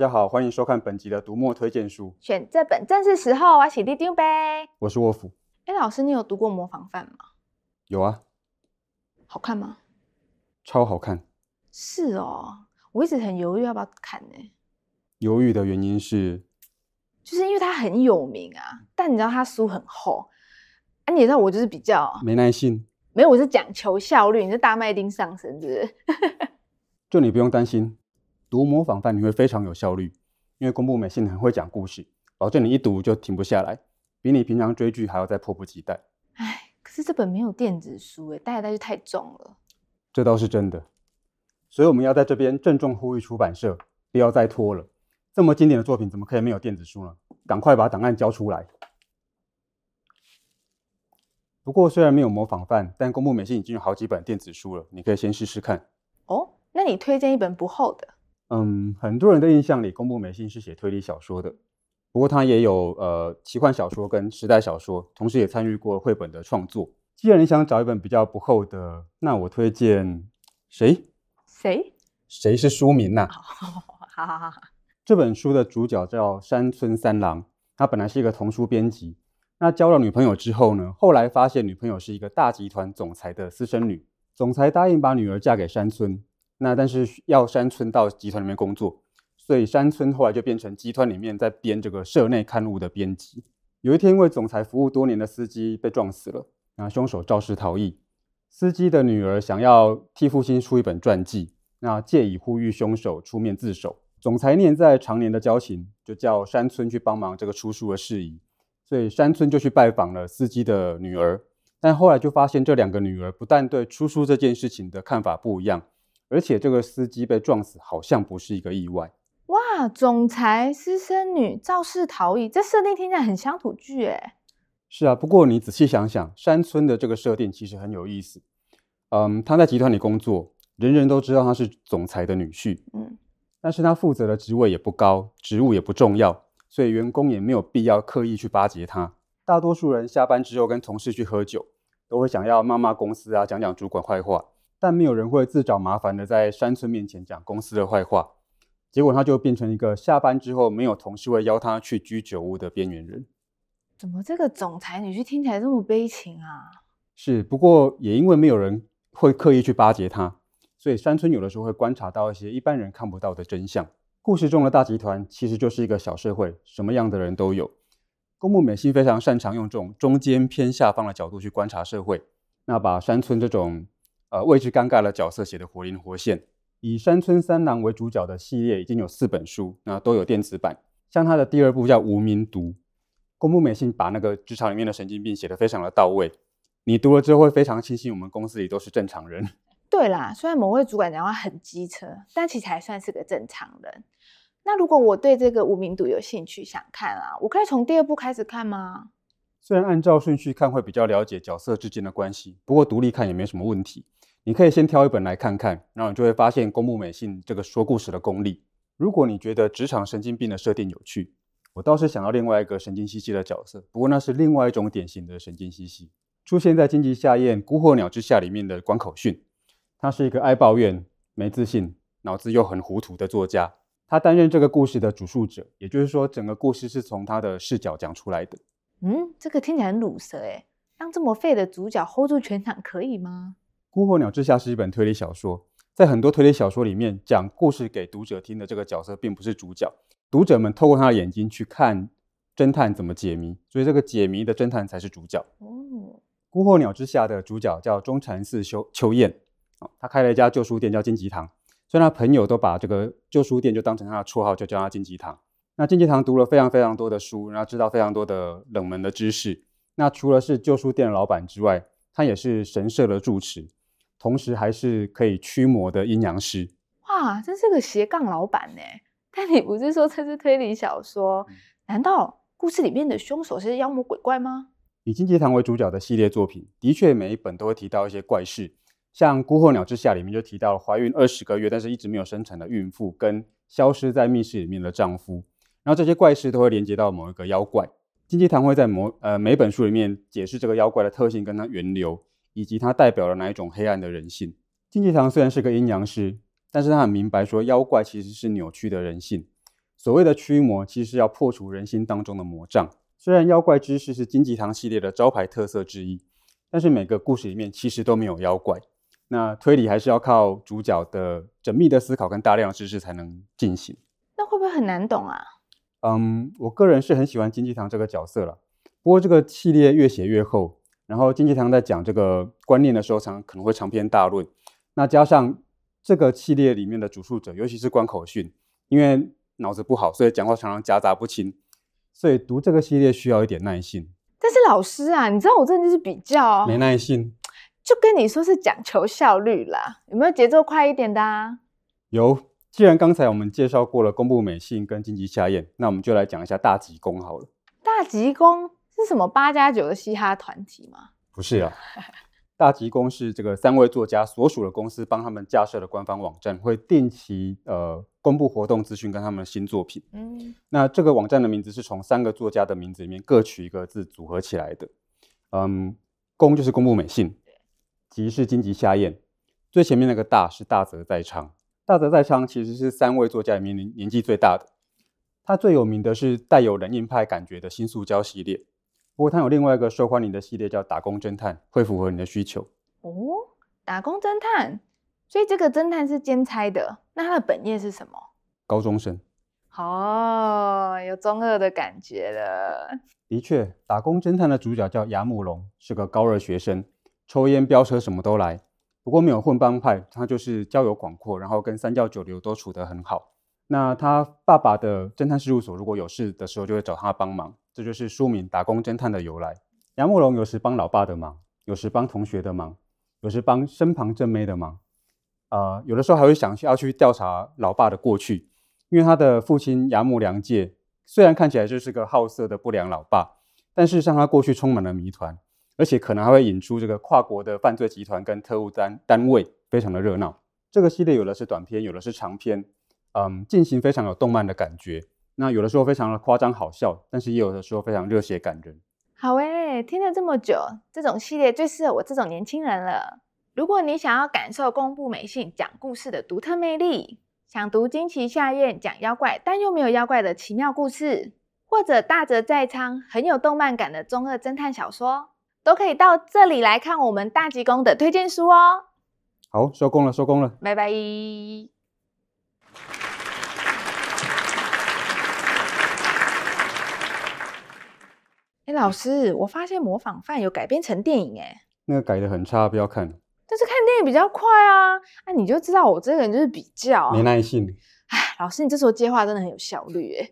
家好，欢迎收看本集的读墨推荐书。选这本正是时候，我洗地丢呗。我是沃夫。哎，老师，你有读过《模仿犯》吗？有啊。好看吗？超好看。是哦，我一直很犹豫要不要看呢。犹豫的原因是，就是因为它很有名啊，但你知道它书很厚，啊，你知道我就是比较没耐心。没有，我是讲求效率。你是大麦丁上身，是不是？就你不用担心，读模仿犯你会非常有效率，因为宫部美幸很会讲故事，保证你一读就停不下来，比你平常追剧还要再迫不及待。哎，可是这本没有电子书，哎，带来带去太重了。这倒是真的，所以我们要在这边郑重呼吁出版社，不要再拖了。这么经典的作品，怎么可以没有电子书呢？赶快把档案交出来。不过虽然没有模仿犯，但宫部美幸已经有好几本电子书了，你可以先试试看。哦，那你推荐一本不厚的？嗯，很多人的印象里，宫部美幸是写推理小说的，不过他也有呃奇幻小说跟时代小说，同时也参与过绘本的创作。既然你想找一本比较不厚的，那我推荐谁？谁？谁是书名呐？好好好。这本书的主角叫山村三郎，他本来是一个童书编辑。那交了女朋友之后呢？后来发现女朋友是一个大集团总裁的私生女，总裁答应把女儿嫁给山村，那但是要山村到集团里面工作，所以山村后来就变成集团里面在编这个社内刊物的编辑。有一天，因为总裁服务多年的司机被撞死了，那凶手肇事逃逸，司机的女儿想要替父亲出一本传记，那借以呼吁凶手出面自首。总裁念在常年的交情，就叫山村去帮忙这个出书的事宜。所以山村就去拜访了司机的女儿，但后来就发现这两个女儿不但对出书这件事情的看法不一样，而且这个司机被撞死好像不是一个意外。哇，总裁私生女肇事逃逸，这设定听起来很乡土剧哎。是啊，不过你仔细想想，山村的这个设定其实很有意思。嗯，他在集团里工作，人人都知道他是总裁的女婿。嗯，但是他负责的职位也不高，职务也不重要。所以员工也没有必要刻意去巴结他。大多数人下班之后跟同事去喝酒，都会想要骂骂公司啊，讲讲主管坏话，但没有人会自找麻烦的在山村面前讲公司的坏话。结果他就变成一个下班之后没有同事会邀他去居酒屋的边缘人。怎么这个总裁女婿听起来这么悲情啊？是，不过也因为没有人会刻意去巴结他，所以山村有的时候会观察到一些一般人看不到的真相。故事中的大集团其实就是一个小社会，什么样的人都有。公木美幸非常擅长用这种中间偏下方的角度去观察社会，那把山村这种呃位置尴尬的角色写得活灵活现。以山村三郎为主角的系列已经有四本书，那都有电子版。像他的第二部叫《无名毒》，宫部美幸把那个职场里面的神经病写得非常的到位，你读了之后会非常庆幸我们公司里都是正常人。对啦，虽然某位主管讲话很机车，但其实还算是个正常人。那如果我对这个无名毒有兴趣，想看啊，我可以从第二部开始看吗？虽然按照顺序看会比较了解角色之间的关系，不过独立看也没什么问题。你可以先挑一本来看看，然后你就会发现宫部美信这个说故事的功力。如果你觉得职场神经病的设定有趣，我倒是想到另外一个神经兮兮的角色，不过那是另外一种典型的神经兮兮，出现在荆棘夏彦《孤候鸟之下》里面的关口训。他是一个爱抱怨、没自信、脑子又很糊涂的作家。他担任这个故事的主述者，也就是说，整个故事是从他的视角讲出来的。嗯，这个听起来很鲁蛇诶，让这么废的主角 hold 住全场可以吗？《孤候鸟之下》是一本推理小说，在很多推理小说里面，讲故事给读者听的这个角色并不是主角，读者们透过他的眼睛去看侦探怎么解谜，所以这个解谜的侦探才是主角。哦，《孤候鸟之下》的主角叫中禅寺秋秋彦。他开了一家旧书店，叫金吉堂。所以他朋友都把这个旧书店就当成他的绰号，就叫他金吉堂。那金吉堂读了非常非常多的书，然后知道非常多的冷门的知识。那除了是旧书店的老板之外，他也是神社的住持，同时还是可以驱魔的阴阳师。哇，真是个斜杠老板呢！但你不是说这是推理小说？难道故事里面的凶手是妖魔鬼怪吗？以荆棘堂为主角的系列作品，的确每一本都会提到一些怪事。像《孤候鸟之下》里面就提到了怀孕二十个月但是一直没有生产的孕妇，跟消失在密室里面的丈夫，然后这些怪事都会连接到某一个妖怪。荆棘堂会在某呃每本书里面解释这个妖怪的特性跟它源流，以及它代表了哪一种黑暗的人性。荆棘堂虽然是个阴阳师，但是他很明白说妖怪其实是扭曲的人性，所谓的驱魔，其实是要破除人心当中的魔障。虽然妖怪知识是金吉堂系列的招牌特色之一，但是每个故事里面其实都没有妖怪。那推理还是要靠主角的缜密的思考跟大量的知识才能进行。那会不会很难懂啊？嗯，我个人是很喜欢金吉堂这个角色了。不过这个系列越写越厚，然后金吉堂在讲这个观念的时候，常可能会长篇大论。那加上这个系列里面的主述者，尤其是关口训，因为脑子不好，所以讲话常常夹杂不清。所以读这个系列需要一点耐心。但是老师啊，你知道我真的就是比较没耐心，就跟你说是讲求效率啦。有没有节奏快一点的啊？有。既然刚才我们介绍过了宫部美幸跟金吉夏彦，那我们就来讲一下大吉宫好了。大吉宫是什么八加九的嘻哈团体吗？不是啊。大吉公是这个三位作家所属的公司帮他们架设的官方网站，会定期呃公布活动资讯跟他们的新作品。嗯，那这个网站的名字是从三个作家的名字里面各取一个字组合起来的。嗯，公就是公布美信，吉是金吉夏彦，最前面那个大是大泽在昌。大泽在昌其实是三位作家里面年年纪最大的，他最有名的是带有冷硬派感觉的新塑胶系列。不过，他有另外一个受欢迎的系列叫《打工侦探》，会符合你的需求哦。打工侦探，所以这个侦探是兼差的。那他的本业是什么？高中生。哦，有中二的感觉了。的确，打工侦探的主角叫牙木龙，是个高二学生，抽烟飙车什么都来。不过没有混帮派，他就是交友广阔，然后跟三教九流都处得很好。那他爸爸的侦探事务所如果有事的时候，就会找他帮忙。这就是书名《打工侦探》的由来。牙木龙有时帮老爸的忙，有时帮同学的忙，有时帮身旁正妹的忙。呃，有的时候还会想去要去调查老爸的过去，因为他的父亲牙木良介虽然看起来就是个好色的不良老爸，但事实上他过去充满了谜团，而且可能还会引出这个跨国的犯罪集团跟特务单单位，非常的热闹。这个系列有的是短片，有的是长篇，嗯，进行非常有动漫的感觉。那有的时候非常的夸张好笑，但是也有的时候非常热血感人。好诶，听了这么久，这种系列最适合我这种年轻人了。如果你想要感受宫部美幸讲故事的独特魅力，想读金吉夏彦讲妖怪但又没有妖怪的奇妙故事，或者大泽在昌很有动漫感的中二侦探小说，都可以到这里来看我们大吉宫的推荐书哦。好，收工了，收工了，拜拜。哎，老师，我发现模仿犯有改编成电影，哎，那个改得很差，不要看。但是看电影比较快啊，那、啊、你就知道我这个人就是比较没耐性。哎，老师，你这时候接话真的很有效率，哎。